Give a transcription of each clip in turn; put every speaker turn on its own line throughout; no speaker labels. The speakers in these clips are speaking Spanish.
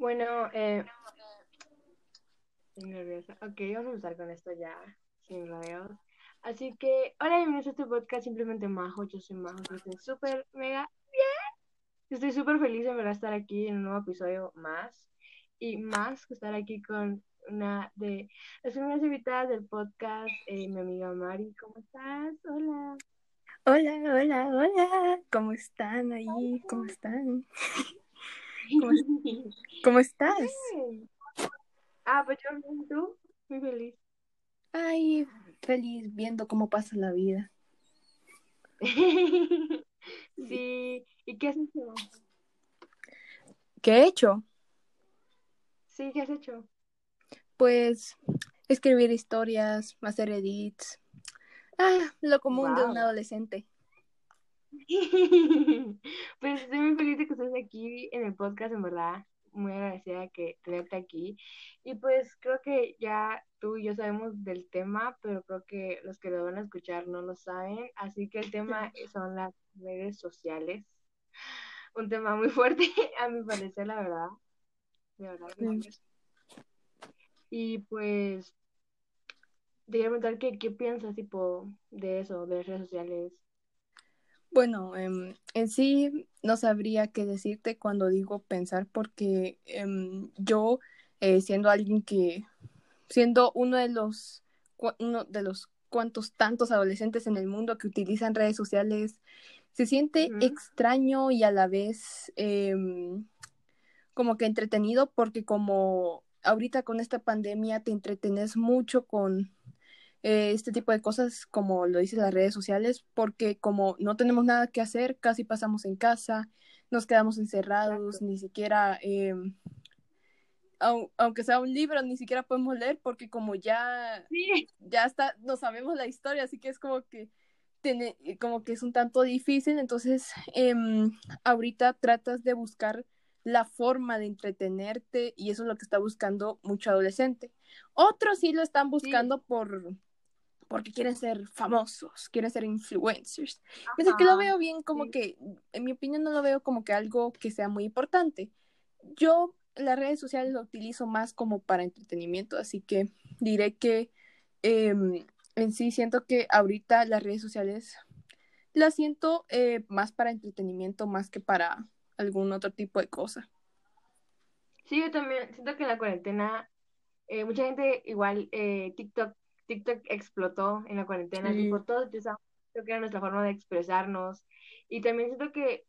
Bueno, eh, estoy nerviosa. Ok, vamos a empezar con esto ya, sin rodeos. Así que, hola, bienvenidos a este podcast Simplemente Majo. Yo soy Majo, yo estoy súper, mega bien. Estoy súper feliz de verdad estar aquí en un nuevo episodio más. Y más que estar aquí con una de las primeras invitadas del podcast, eh, mi amiga Mari. ¿Cómo estás? Hola.
Hola, hola, hola. ¿Cómo están ahí? ¿Cómo están? ¿Cómo, estás?
Ah, pues yo bien, tú, muy feliz.
Ay, feliz viendo cómo pasa la vida.
sí, ¿y qué has hecho?
¿Qué he hecho?
Sí, ¿qué has hecho?
Pues escribir historias, hacer edits. Ah, lo común de un adolescente.
Pues estoy muy feliz de que estés aquí en el podcast, en verdad. Muy agradecida de que tenerte aquí. Y pues creo que ya tú y yo sabemos del tema, pero creo que los que lo van a escuchar no lo saben. Así que el tema son las redes sociales. Un tema muy fuerte, a mi parecer, la verdad. De verdad que sí. Y pues, te quería preguntar qué, qué piensas, tipo, de eso, de las redes sociales.
Bueno, em, en sí no sabría qué decirte cuando digo pensar porque em, yo, eh, siendo alguien que, siendo uno de los, uno de los cuantos tantos adolescentes en el mundo que utilizan redes sociales, se siente extraño y a la vez em, como que entretenido porque como ahorita con esta pandemia te entretenes mucho con eh, este tipo de cosas, como lo dicen las redes sociales, porque como no tenemos nada que hacer, casi pasamos en casa, nos quedamos encerrados,
Exacto.
ni siquiera, eh, au- aunque sea un libro, ni siquiera podemos leer porque como ya,
Sí.
ya está, no sabemos la historia, así que es como que tiene, como que es un tanto difícil, entonces em, ahorita tratas de buscar la forma de entretenerte y eso es lo que está buscando mucho adolescente. Otros sí lo están buscando por porque quieren ser famosos, quieren ser influencers. Mientras que lo
Ajá,
veo bien como
sí.
que, en mi opinión, no lo veo como que algo que sea muy importante. Yo las redes sociales lo utilizo más como para entretenimiento, así que diré que em, en sí siento que ahorita las redes sociales las siento eh, más para entretenimiento más que para algún otro tipo de cosa.
Sí, yo también siento que en la cuarentena, eh, mucha gente igual, eh, TikTok, TikTok explotó en la cuarentena, tipo,
Sí,
todos utilizamos, que era nuestra forma de expresarnos. Y también siento que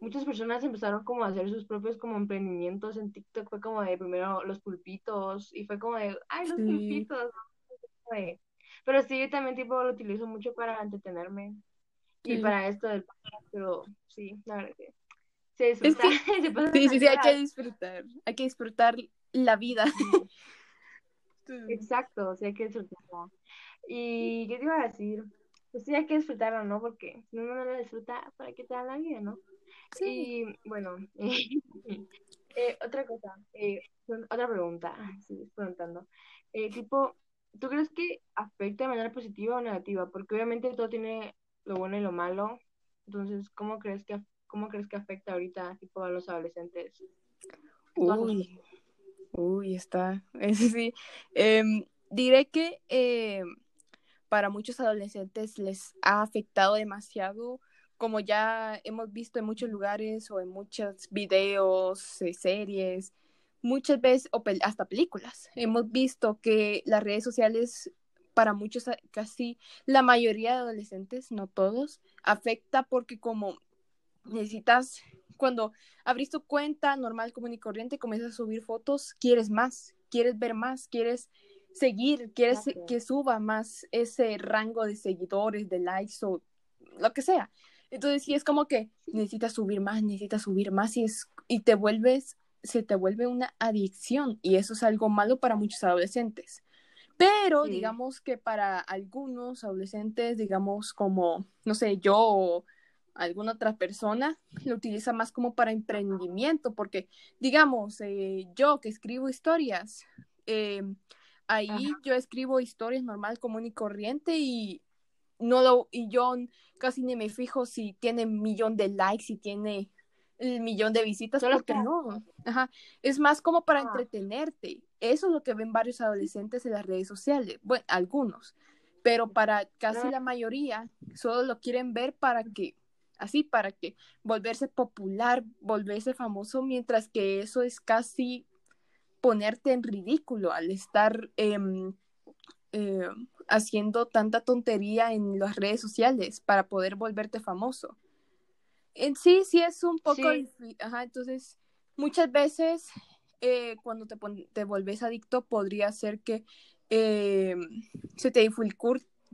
muchas personas empezaron como a hacer sus propios como emprendimientos en TikTok, fue como de primero los pulpitos, y fue como de, ay, los
sí,
pulpitos, Pero sí, yo también tipo lo utilizo mucho para entretenerme y
sí.
para esto del podcast, pero sí, la verdad que se
Es
disfruta,
que
se
sí, sí, sí, hay que disfrutar, hay que disfrutar la vida.
Exacto, sí hay que disfrutarla. ¿Y qué te iba a decir? Pues sí hay que disfrutarla, ¿no? Porque si uno no la disfruta, ¿para qué te da la vida, no?
Sí.
Y bueno, eh, otra cosa, eh, otra pregunta, sí, preguntando. Eh, tipo, ¿tú crees que afecta de manera positiva o negativa? Porque obviamente todo tiene lo bueno y lo malo. Entonces, ¿cómo crees que, cómo crees que afecta ahorita, tipo, a los adolescentes?
Uy, uy, está. Ese sí. Em, diré que em, para muchos adolescentes les ha afectado demasiado, como ya hemos visto en muchos lugares o en muchos videos, eh, series, muchas veces, o pel- hasta películas. Hemos visto que las redes sociales, para muchos, casi la mayoría de adolescentes, no todos, afecta porque como necesitas, cuando abrís tu cuenta normal, común y corriente, comienzas a subir fotos, quieres más, quieres ver más, quieres seguir, quieres que suba más ese rango de seguidores, de likes o lo que sea. Entonces sí es como que necesitas subir más, necesitas subir más y, es, y te vuelves, se te vuelve una adicción y eso es algo malo para muchos adolescentes. Pero
Sí.
digamos que para algunos adolescentes, digamos como, no sé, yo o alguna otra persona, lo utiliza más como para emprendimiento, porque digamos, eh, yo que escribo historias, eh, ahí
Ajá.
yo escribo historias normal, común y corriente y no lo, y yo casi ni me fijo si tiene un millón de likes, si tiene el millón de visitas, porque no. Ajá. Es más como para ah. entretenerte. Eso es lo que ven varios adolescentes en las redes sociales. Bueno, algunos. Pero para casi la mayoría, solo lo quieren ver para que, así, para que volverse popular, volverse famoso, mientras que eso es casi ponerte en ridículo al estar em, eh, haciendo tanta tontería en las redes sociales para poder volverte famoso. En sí, sí es un poco... Ajá, entonces, muchas veces eh, cuando te, te volvés adicto podría ser que em, se, te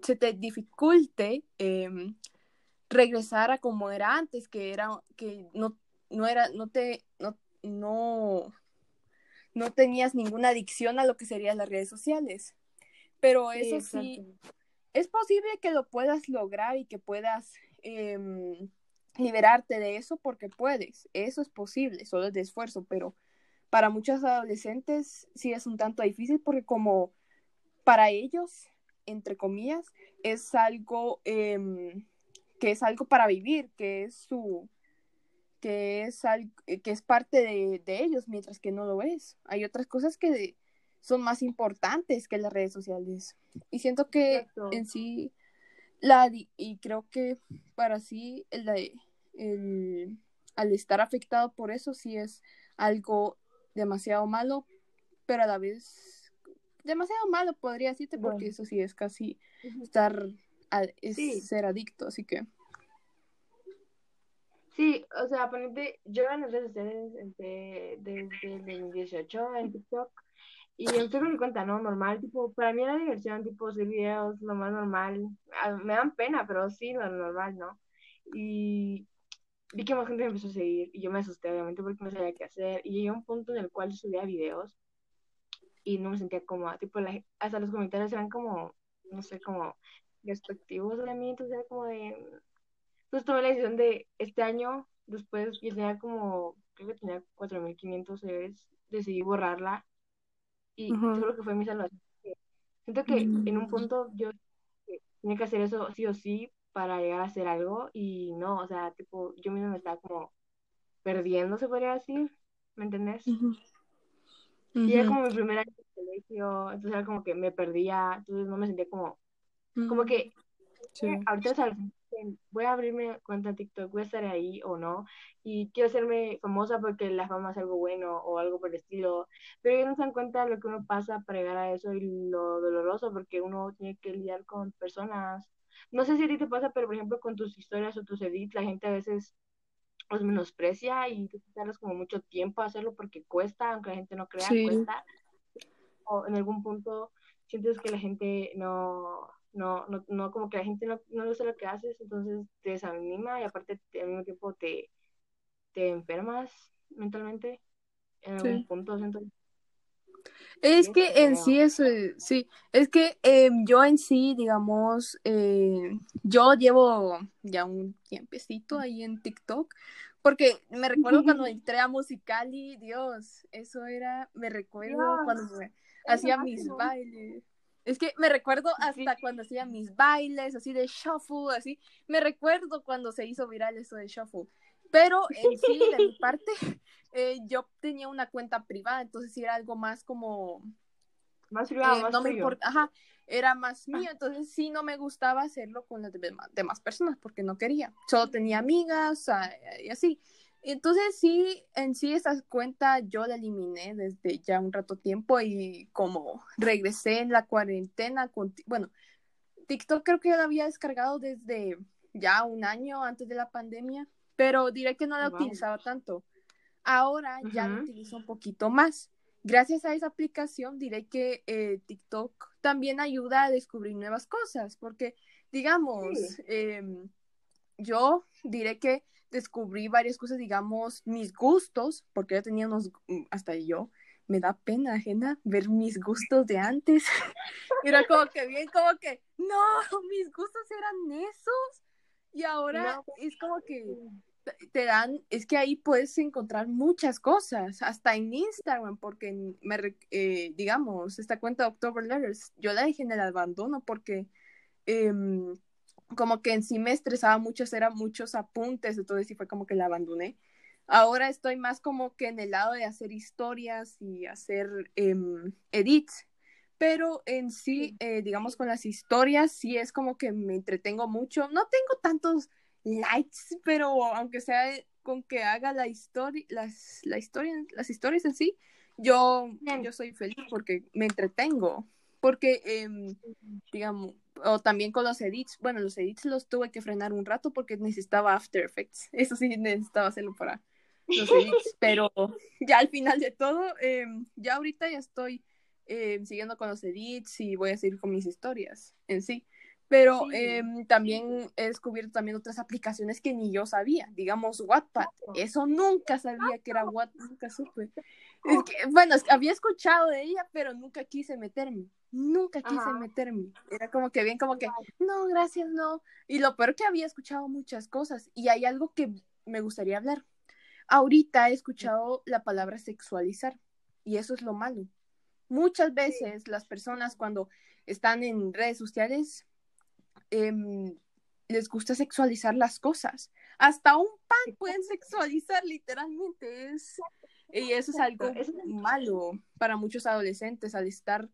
se te dificulte em, regresar a como era antes, que era que no, no era, no te, no, no, no tenías ninguna adicción a lo que serían las redes sociales. Pero eso sí, es posible que lo puedas lograr y que puedas em, liberarte de eso porque puedes. Eso es posible, solo es de esfuerzo, pero para muchos adolescentes sí es un tanto difícil porque como para ellos, entre comillas, es algo em, que es algo para vivir, que es su que es algo, que es parte de, de ellos, mientras que no lo es. Hay otras cosas que son más importantes que las redes sociales. Y siento que en sí, la, y creo que para sí, el, el, al estar afectado por eso, sí es algo demasiado malo, pero a la vez demasiado malo podría decirte, porque eso sí es casi estar, es ser adicto, así que.
Sí, o sea, ponete, yo en las redes sociales desde, desde el 18 en TikTok y estoy con mi cuenta, ¿no? Normal, tipo, para mí era diversión, tipo, hacer videos, lo más normal. Ah, me dan pena, pero sí, lo normal, ¿no? Y vi que más gente me empezó a seguir y yo me asusté, obviamente, porque no sabía qué hacer. Y llegué a un punto en el cual subía videos y no me sentía cómoda. Tipo, la, hasta los comentarios eran como, no sé, como respectivos de mí, entonces era como de... Entonces tomé la decisión de este año, después yo tenía como, creo que tenía 4.500 seguidores, decidí borrarla y seguro que fue mi salvación. Siento que en un mm. punto yo tenía que hacer eso sí o sí para llegar a hacer algo y no, o sea, tipo, yo misma me estaba como perdiendo, se podría decir, ¿me entendés? Y era como mi primer año de colegio, entonces era como que me perdía, entonces no me sentía como, como que sí. ahorita ¿sabes? voy a abrirme cuenta en TikTok, voy a estar ahí o no, y quiero hacerme famosa porque la fama es algo bueno o algo por el estilo, pero ellos no se dan cuenta de lo que uno pasa para llegar a eso y lo doloroso porque uno tiene que lidiar con personas. No sé si a ti te pasa, pero por ejemplo con tus historias o tus edits, la gente a veces los menosprecia y te tardas como mucho tiempo hacerlo porque cuesta, aunque la gente no crea, cuesta. O en algún punto sientes que la gente no, no, no, no, como que la gente no, no le lo que haces, entonces te desanima y aparte al mismo tiempo te, te enfermas mentalmente en algún punto.
Es que en sí eso, sí, es que em, yo en sí, digamos, eh, yo llevo ya un tiempecito ahí en TikTok, porque me recuerdo cuando entré a Musicali, Dios, eso era, me recuerdo cuando hacía mis bailes. Es que me recuerdo hasta cuando hacía mis bailes, así de shuffle, así. Me recuerdo cuando se hizo viral eso de shuffle. Pero en sí, de mi parte, eh, yo tenía una cuenta privada, entonces era algo más como...
Más privado, eh,
más No me importa, ajá, era más mío, entonces sí no me gustaba hacerlo con las demás personas porque no quería. Solo tenía amigas y así. Entonces sí, en sí esa cuenta yo la eliminé desde ya un rato tiempo y como regresé en la cuarentena, con, bueno, TikTok creo que ya la había descargado desde ya un año antes de la pandemia, pero diré que no la utilizaba tanto. Ahora ya la utilizo un poquito más. Gracias a esa aplicación diré que eh, TikTok también ayuda a descubrir nuevas cosas, porque digamos, em, yo diré que descubrí varias cosas, digamos, mis gustos, porque yo tenía unos, mm, hasta yo, me da pena ajena ver mis gustos de antes. Era como que bien, como que, no, mis gustos eran esos. Y ahora es como que te dan, es que ahí puedes encontrar muchas cosas, hasta en Instagram, porque me, eh, digamos, esta cuenta de October Letters, yo la dejé en el abandono porque em, como que en sí me estresaba mucho hacer muchos apuntes, entonces sí fue como que la abandoné. ahora estoy más como que en el lado de hacer historias y hacer em, edits. Pero en sí, eh, digamos, con las historias, sí es como que me entretengo mucho. No tengo tantos likes, pero aunque sea con que haga la historia, las, la historia, las historias en sí, yo, yo soy feliz porque me entretengo. Porque, em, digamos, o también con los edits. Bueno, los edits los tuve que frenar un rato porque necesitaba After Effects. Eso sí, necesitaba hacerlo para los edits. pero ya al final de todo, em, ya ahorita ya estoy em, siguiendo con los edits y voy a seguir con mis historias en sí. Pero em, también he descubierto también otras aplicaciones que ni yo sabía. Digamos, Wattpad. Eso nunca sabía que era Wattpad, nunca supe. Bueno, había escuchado de ella, pero nunca quise meterme. Nunca quise meterme. Era como que bien, como que, no, gracias, no. Y lo peor que había escuchado muchas cosas. Y hay algo que me gustaría hablar. Ahorita he escuchado la palabra sexualizar. Y eso es lo malo. Muchas veces las personas cuando están en redes sociales Em, les gusta sexualizar las cosas. Hasta un pan pueden sexualizar literalmente. Es, y eso es algo malo para muchos adolescentes al estar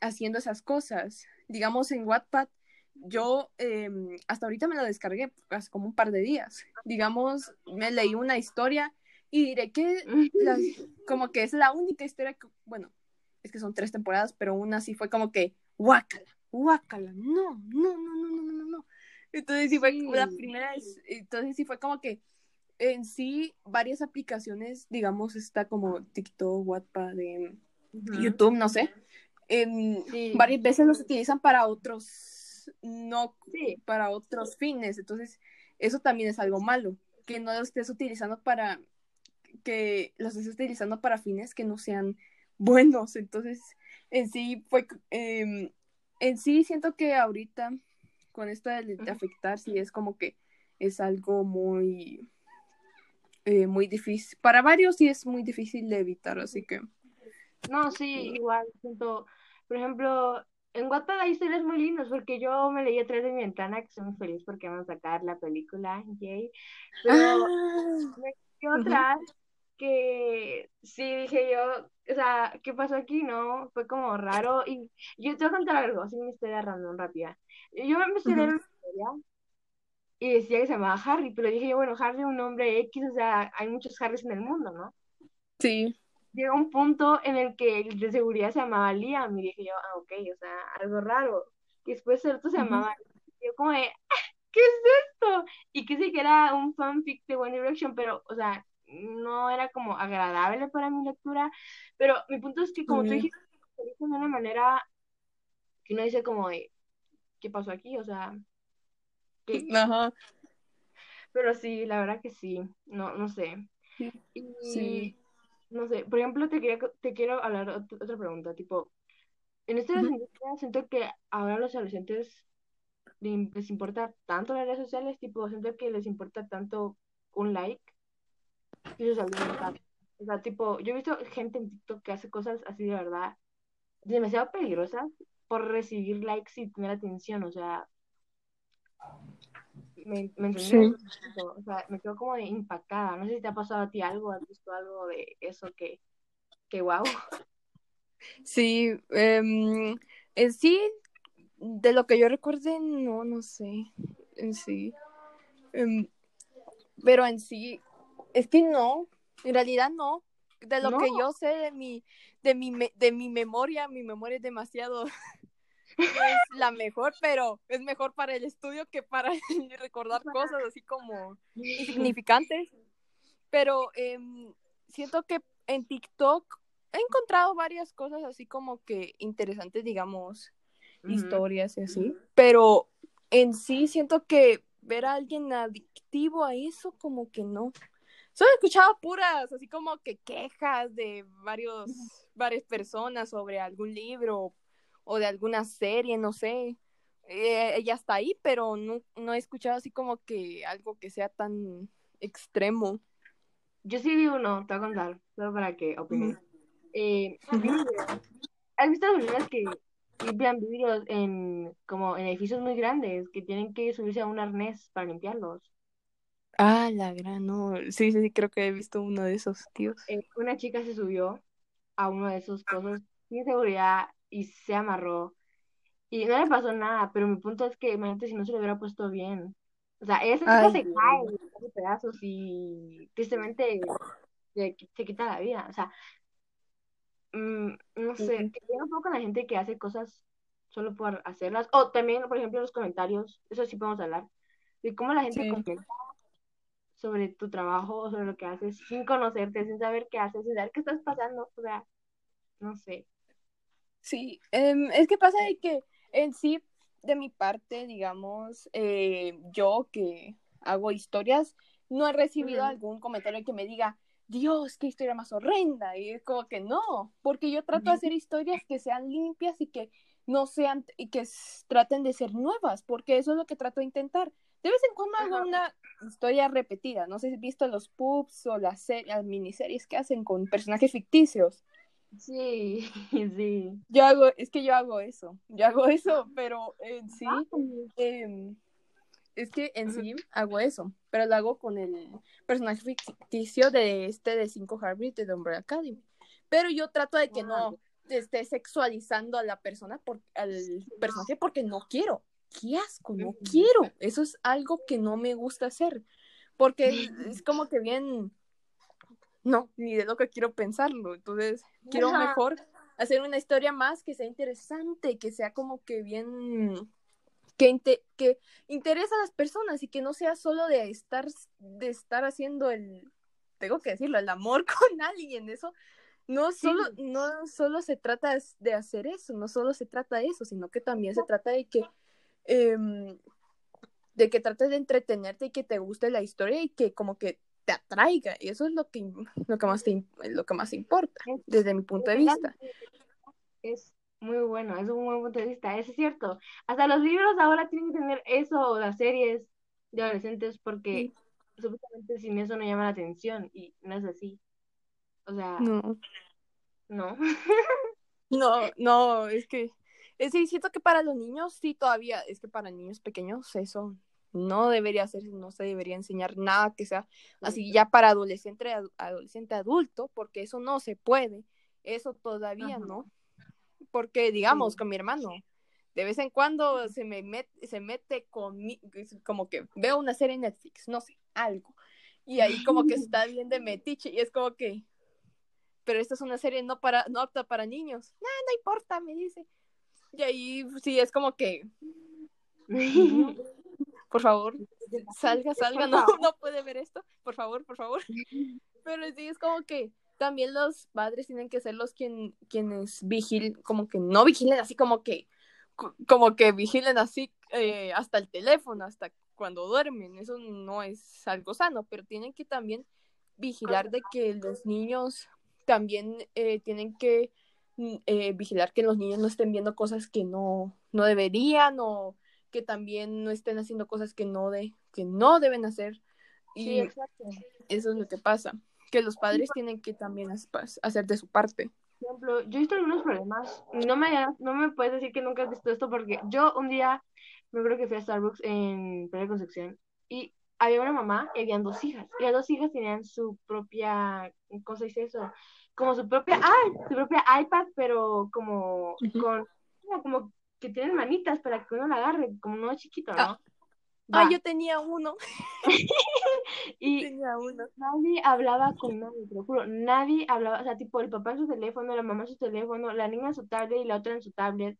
haciendo esas cosas. Digamos en Wattpad, yo em, hasta ahorita me lo descargué hace como un par de días. Digamos, me leí una historia y diré que como que es la única historia que, bueno, es que son tres temporadas, pero una sí fue como que, guácala, guácala, no, no, no, no, no, no, no. Entonces sí fue la primera entonces sí fue como que en sí varias aplicaciones, digamos, está como TikTok, WhatsApp, YouTube, no sé, varias veces los utilizan para otros, no para otros fines, entonces eso también es algo malo, que no los estés utilizando para, que los estés utilizando para fines que no sean buenos, entonces en sí fue, eh, en sí siento que ahorita con esto de, afectar sí es como que es algo muy eh, muy difícil para varios sí es muy difícil de evitar así que
no sí igual siento por ejemplo en Wattpad hay historias muy lindas porque yo me leí a través de mi ventana que soy muy feliz porque vamos a sacar la película yay pero ah. me otras que sí dije yo, o sea, ¿qué pasó aquí? No, fue como raro. Y yo te voy a contar algo, así una historia random, rápida. Yo me empecé a leer una historia y decía que se llamaba Harry, pero dije yo, bueno, Harry es un nombre X, o sea, hay muchos Harrys en el mundo, ¿no?
Sí.
Llegó un punto en el que el de seguridad se llamaba Liam y dije yo, ah, ok, o sea, algo raro. Y después el otro se llamaba, yo como de, ¿qué es esto? Y que sí que era un fanfic de One Direction, pero, o sea, no era como agradable para mi lectura, pero mi punto es que como tú dijiste, de una manera que uno dice como de, ¿qué pasó aquí? O sea, ¿qué? Pero sí, la verdad que sí, no, no sé. Y, no sé, por ejemplo, te, quería, te quiero hablar otra pregunta, tipo, en esta uh siento que ahora los adolescentes les importa tanto las redes sociales, tipo, siento que les importa tanto un like y O sea, tipo, yo he visto gente en TikTok que hace cosas así de verdad demasiado peligrosas por recibir likes y tener atención, o sea, me, me O sea, me quedo como impactada. No sé si te ha pasado a ti algo, has visto algo de eso que, que wow.
Sí, em, en sí, de lo que yo recuerde, no, no sé, en sí. Em, pero en sí, es que no, en realidad no. De lo que yo sé de mi, de mi, de mi memoria, mi memoria es demasiado es la mejor, pero es mejor para el estudio que para recordar cosas así como insignificantes. Pero em, siento que en TikTok he encontrado varias cosas así como que interesantes, digamos, historias y así. Pero en sí siento que ver a alguien adictivo a eso, como que no. Solo he escuchado puras, así como que quejas de varios, varias personas sobre algún libro o de alguna serie, no sé. Eh, ella está ahí, pero no, no he escuchado así como que algo que sea tan extremo.
Yo sí vi uno, te voy a contar, solo para que opines. Eh, ¿Has visto las personas que limpian vidrios en, como en edificios muy grandes que tienen que subirse a un arnés para limpiarlos?
Ah, la gran, no. Sí, sí, sí, creo que he visto uno de esos tíos.
Eh, una chica se subió a uno de esos cosas sin seguridad y se amarró. Y no le pasó nada, pero mi punto es que imagínate si no se le hubiera puesto bien. O sea, esa chica se cae en pedazos y tristemente se, se quita la vida. O sea, mm, no sé,
Ujú.
que un poco con la gente que hace cosas solo por hacerlas. O también, por ejemplo, los comentarios, eso sí podemos hablar, de cómo la gente
Sí.
comenta sobre tu trabajo sobre lo que haces sin conocerte, sin saber qué haces, sin saber qué estás pasando. O sea, no sé.
Sí, em, es que pasa de que en sí, de mi parte, digamos, eh, yo que hago historias, no he recibido algún comentario que me diga, Dios, qué historia más horrenda. Y es como que no, porque yo trato de hacer historias que sean limpias y que no sean, y que traten de ser nuevas, porque eso es lo que trato de intentar. De vez en cuando hago una historia repetida, no sé si has visto los pubs o las, las miniseries que hacen con personajes ficticios.
Sí, sí.
Yo hago, es que yo hago eso, yo hago eso, pero en sí, em, es que en sí hago eso, pero lo hago con el personaje ficticio de este de 5 Harvey de The Umbrella Academy. Pero yo trato de que no esté sexualizando a la persona, por, al personaje, porque no quiero. ¡Qué asco! No quiero. Eso es algo que no me gusta hacer, porque es como que bien, no, ni de lo que quiero pensarlo. Entonces, quiero
Ajá.
mejor hacer una historia más que sea interesante, que sea como que bien que, inte- que interesa a las personas y que no sea solo de estar de estar haciendo el tengo que decirlo, el amor con alguien, eso no
Sí.
solo no solo se trata de hacer eso, no solo se trata de eso, sino que también se trata de que em, de que trates de entretenerte y que te guste la historia y que como que te atraiga, y eso es lo que lo que más te, lo que más importa
Es-
desde mi punto de vista.
Es muy bueno, es un buen punto de vista, eso es cierto. Hasta los libros ahora tienen que tener eso, o las series de adolescentes, porque supuestamente sin eso no llama la atención, y no es así. O sea,
No.
no.
No, no, es que es sí, siento que para los niños sí todavía, es que para niños pequeños eso no debería ser, no se debería enseñar nada que sea así ya para adolescente, ad- adolescente adulto, porque eso no se puede, eso todavía
Ajá.
no, porque digamos
Sí.
con mi hermano, de vez en cuando se me mete, se mete conmigo, como que veo una serie en Netflix, no sé, algo, y ahí como que está bien de metiche, y es como que, pero esta es una serie no para, no apta para niños, no, no importa, me dice, y ahí sí es como que, por favor, salga, salga, no, no puede ver esto, por favor, por favor. Pero sí es como que también los padres tienen que ser los quien, quienes vigilen, como que no vigilen así como que, co- como que vigilen así eh, hasta el teléfono, hasta cuando duermen. Eso no es algo sano, pero tienen que también vigilar de que los niños también eh, tienen que mm, eh, vigilar que los niños no estén viendo cosas que no, no deberían o que también no estén haciendo cosas que no, de, que no deben hacer. Y
Sí, exacto.
eso es lo que pasa, que los padres tienen que también hacer de su parte.
Por ejemplo, yo he visto algunos problemas. No me, no me puedes decir que nunca has visto esto porque yo un día me acuerdo que fui a Starbucks en Playa Concepción y había una mamá y habían dos hijas. Y las dos hijas tenían su propia, ¿cómo se dice eso? Como su propia, ah, su propia iPad, pero como con, como que tienen manitas para que uno la agarre, como uno chiquito, ¿no?
Ah. Ah, yo tenía uno,
Y
tenía uno.
Nadie hablaba con nadie, te lo juro. Nadie hablaba, o sea, tipo el papá en su teléfono, la mamá en su teléfono, la niña en su tablet y la otra en su tablet.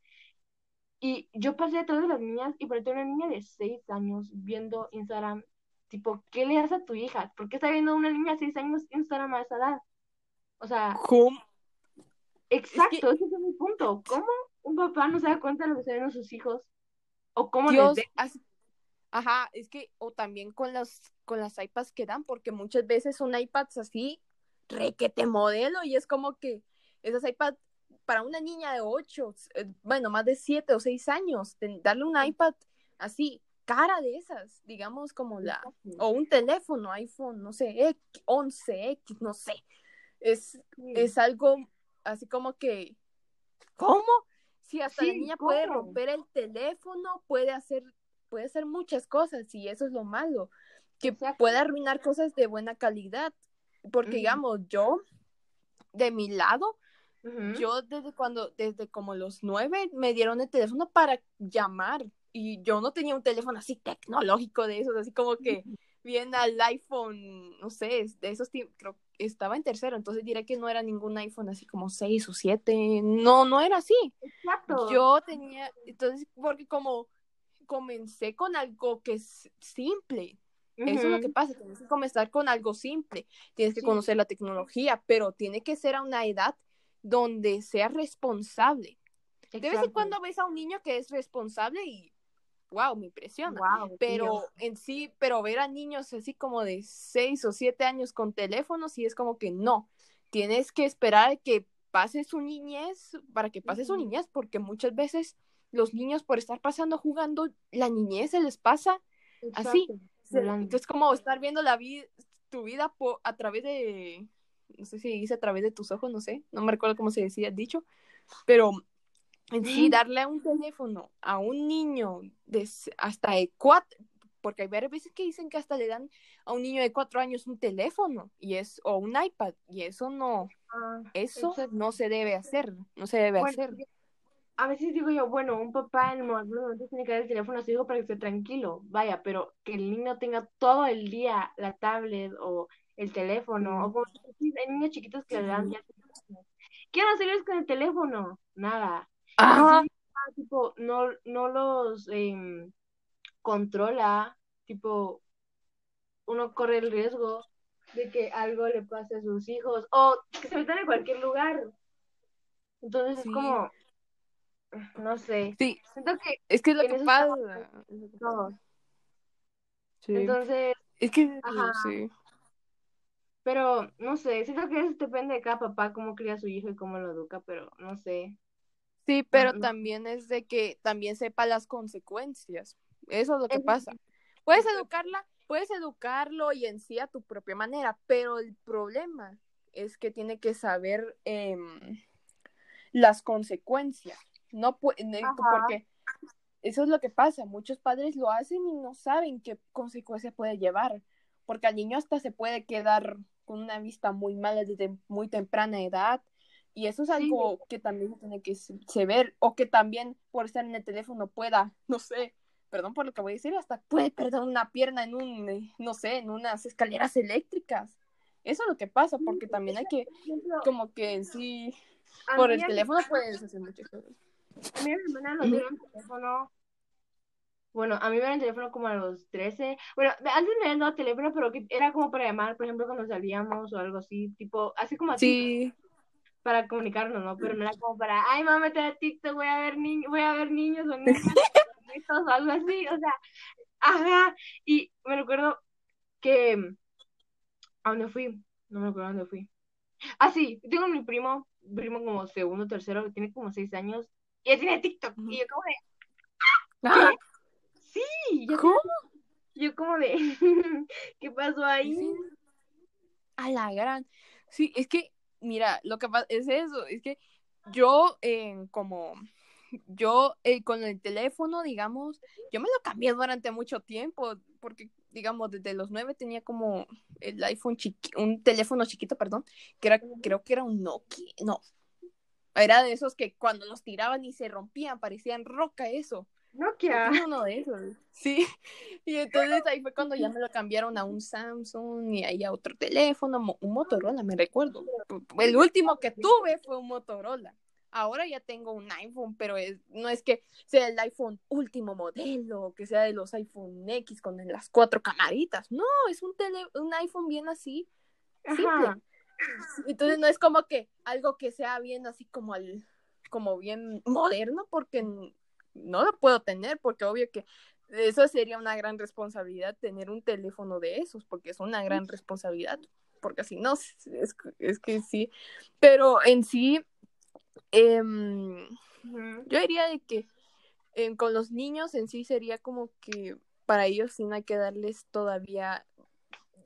Y yo pasé a todas las niñas y por una niña de 6 años viendo Instagram, tipo, ¿qué le das a tu hija? ¿Por qué está viendo una niña de 6 años Instagram a esa edad? O sea,
¿Cómo?
exacto, ese es mi punto. ¿Cómo papá no se da cuenta de lo que están viendo sus hijos? ¿O cómo les
Dios, así- ajá, es que, o también con las, con las iPads que dan, porque muchas veces son iPads así, requete modelo, y es como que esas iPads para una niña de 8, bueno, más de 7 o 6 años, darle un iPad así, cara de esas, digamos como la, o un teléfono, iPhone, no sé, X, 11X, no sé, es,
Sí.
es algo así como que, ¿cómo? Si hasta la
Sí,
niña puede romper el teléfono, puede hacer, puede hacer muchas cosas y eso es lo malo. que puede arruinar cosas de buena calidad. Porque, digamos, yo, de mi lado, yo desde cuando, desde como los nueve, me dieron el teléfono para llamar. Y yo no tenía un teléfono así tecnológico de esos, así como que bien al iPhone, no sé, de esos creo que estaba en tercero, entonces diré que no era ningún iPhone así como seis o siete, no, no era así. Exacto. Yo tenía, entonces, porque como comencé con algo que es simple, eso es lo que pasa, tienes que comenzar con algo simple, tienes que conocer la tecnología, pero tiene que ser a una edad donde sea responsable. De vez en cuando ves a un niño que es responsable y wow, me impresiona. pero en sí, pero ver a niños así como de 6 o 7 años con teléfonos, y es como que no. Tienes que esperar que pase su niñez para que pase su niñez, porque muchas veces los niños por estar pasando jugando, la niñez se les pasa así. Entonces, como estar viendo la vida, tu vida a través de, no sé si dice a través de tus ojos, no sé, no me recuerdo cómo se decía dicho, pero en sí, darle un teléfono a un niño de hasta de cuatro, porque hay varias veces que dicen que hasta le dan a un niño de cuatro años un teléfono y es o un iPad y eso no, ah, eso no se debe hacer, no se debe hacer.
A veces digo yo, bueno, un papá en el momento tiene que dar el teléfono a su hijo para que esté tranquilo, vaya, pero que el niño tenga todo el día la tablet o el teléfono, o como hay niños chiquitos que le dan ya quiero hacerles con el teléfono, nada. Ajá. tipo, no, no los em, controla, tipo, uno corre el riesgo de que algo le pase a sus hijos o que se metan en cualquier lugar. Entonces es como, no sé.
Sí. Siento que es que es lo que pasa.
Sí. Entonces,
es que sí.
Pero no sé, siento que eso depende de cada papá cómo cría a su hijo y cómo lo educa, pero no sé.
Sí, pero también es de que también sepa las consecuencias. Eso es lo que pasa. Puedes educarla, puedes educarlo y en sí a tu propia manera, pero el problema es que tiene que saber em, las consecuencias. No puede, porque eso es lo que pasa. Muchos padres lo hacen y no saben qué consecuencias puede llevar, porque al niño hasta se puede quedar con una vista muy mala desde muy temprana edad y eso es algo que también tiene que se ver, o que también por estar en el teléfono pueda, no sé, perdón por lo que voy a decir, hasta puede perder una pierna en un, eh, no sé, en unas escaleras eléctricas. Eso es lo que pasa, porque también hay que, como que en sí, por el teléfono puedes hacer muchas cosas.
A mí mi hermana lo dieron teléfono. Bueno, a mí me dieron el teléfono como a los 13. Bueno, antes me habían dado teléfono, pero que era como para llamar, por ejemplo, cuando salíamos o algo así, tipo, así como así. Sí para comunicarnos, ¿no? Pero no era como para, ay, mamá, meter a TikTok, voy a ver niños, voy a ver niños o niñas, o algo así, o sea, ajá, y me recuerdo que, ¿a dónde fui? No me acuerdo a dónde fui. Ah, sí, tengo mi primo, primo como segundo, tercero, que tiene como seis años, y él tiene TikTok, y yo como de, ¿Ah? Sí, yo ¿Cómo? yo como de, ¿qué pasó ahí?
A la gran, sí, es que mira, lo que pasa es eso, es que yo eh, como yo eh, con el teléfono, digamos, yo me lo cambié durante mucho tiempo, porque digamos, desde los nueve tenía como el iPhone chiqui un teléfono chiquito, perdón, que era, creo que era un Nokia, no, era de esos que cuando los tiraban y se rompían, parecían roca eso.
Nokia.
uno de esos. Sí. Y entonces ahí fue cuando ya me lo cambiaron a un Samsung y ahí a otro teléfono, un Motorola, me recuerdo. El último que tuve fue un Motorola. Ahora ya tengo un iPhone, pero es, no es que sea el iPhone último modelo, que sea de los iPhone X con las cuatro camaritas. No, es un, tele, un iPhone bien así. Ajá. Entonces no es como que algo que sea bien así como el, como bien moderno, porque no lo puedo tener porque obvio que eso sería una gran responsabilidad tener un teléfono de esos, porque es una gran responsabilidad, porque si no, es, es que sí, pero en sí, em, yo diría de que em, con los niños en sí sería como que para ellos sí no hay que darles todavía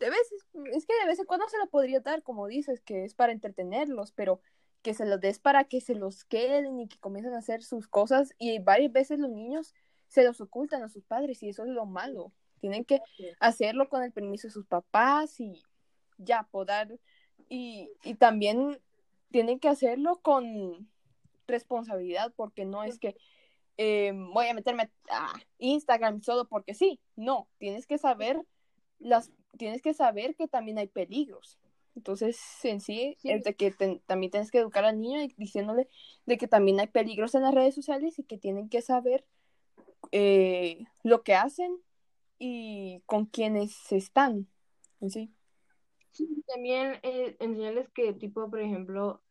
de veces, es que de vez en cuando se lo podría dar, como dices, que es para entretenerlos, pero que se los des para que se los queden y que comiencen a hacer sus cosas y varias veces los niños se los ocultan a sus padres y eso es lo malo, tienen que hacerlo con el permiso de sus papás y ya poder, y, y también tienen que hacerlo con responsabilidad, porque no es que eh, voy a meterme a Instagram solo porque sí, no, tienes que saber las, tienes que saber que también hay peligros. Entonces, en sí, es de que también tienes que educar al niño diciéndole de que también hay peligros en las redes sociales y que tienen que saber eh, lo que hacen y con quienes están. En sí.
sí también eh, enseñarles que, tipo, por ejemplo,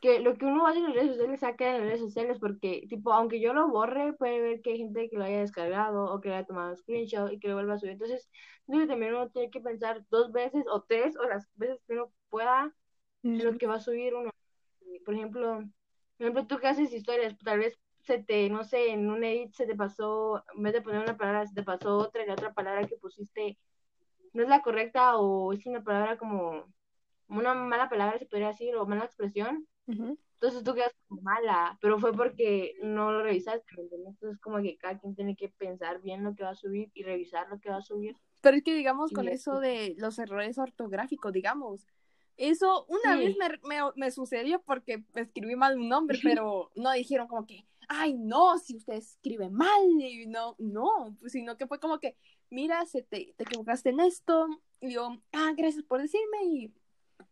que lo que uno hace en las redes sociales saca en las redes sociales porque, tipo, aunque yo lo borre, puede ver que hay gente que lo haya descargado o que haya tomado screenshot y que lo vuelva a subir. Entonces, también uno tiene que pensar dos veces o tres o las veces que uno pueda lo que va a subir uno. Por ejemplo, por ejemplo, tú que haces historias, tal vez se te, no sé, en un edit se te pasó, en vez de poner una palabra, se te pasó otra y la otra palabra que pusiste no es la correcta o es una palabra como una mala palabra, se podría decir, o mala expresión entonces tú quedas como mala, pero fue porque no lo revisaste, ¿me entiendes? Entonces como que cada quien tiene que pensar bien lo que va a subir y revisar lo que va a subir.
Pero es que digamos con eso de los errores ortográficos, digamos, eso una vez me, me, sucedió porque escribí mal un nombre, pero no dijeron como que, ay no, si usted escribe mal, y no, no, pues, sino que fue como que, mira, se te, te equivocaste en esto, y yo, ah, gracias por decirme, y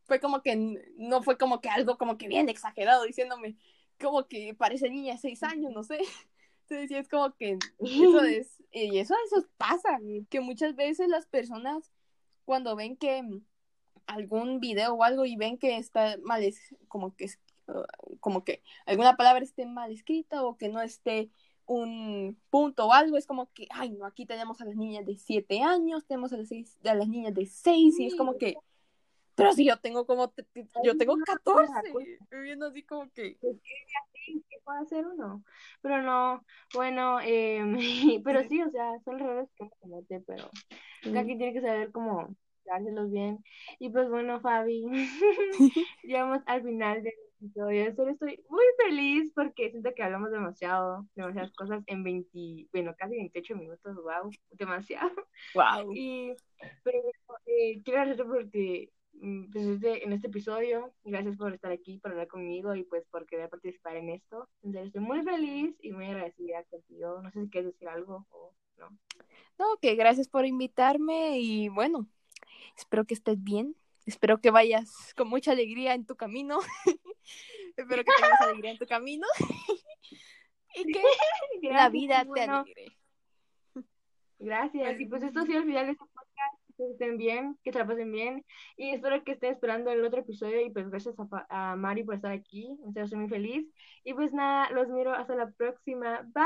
fue como que no fue como que algo como que bien exagerado diciéndome como que parece niña de seis años, no sé. Entonces sí es como que eso es, y eso, eso pasa, que muchas veces las personas cuando ven que algún video o algo y ven que está mal, es como que como que alguna palabra esté mal escrita o que no esté un punto o algo, es como que, ay, no, aquí tenemos a las niñas de siete años, tenemos a las, seis, a las niñas de seis, y es como que, pero si yo tengo como, yo tengo 14, viendo así como que...
Pues, ¿Qué puede hacer uno? Pero no, bueno, eh, pero sí, o sea, son errores que comete, pero cada quien tiene que saber cómo dárselos bien. Y pues bueno, Fabi, llegamos al final del episodio. estoy muy feliz porque siento que hablamos demasiado, demasiadas cosas en 20, bueno, casi 28 minutos, wow, demasiado.
Wow.
Y, pero eh, quiero agradecerte porque pues este, en este episodio. Gracias por estar aquí, por hablar conmigo y pues por querer participar en esto. Entonces estoy muy feliz y muy agradecida contigo. No sé si quieres decir algo o no.
No, que gracias por invitarme y bueno, espero que estés bien. Espero que vayas con mucha alegría en tu camino. espero que tengas alegría en tu camino. y que la vida te alegre.
Gracias. Y pues esto ha sido el final de este podcast que estén bien, que se la pasen bien. Y espero que estén esperando el otro episodio y pues gracias a, a Mari por estar aquí, serio estoy muy feliz. Y pues nada, los miro hasta la próxima, bye.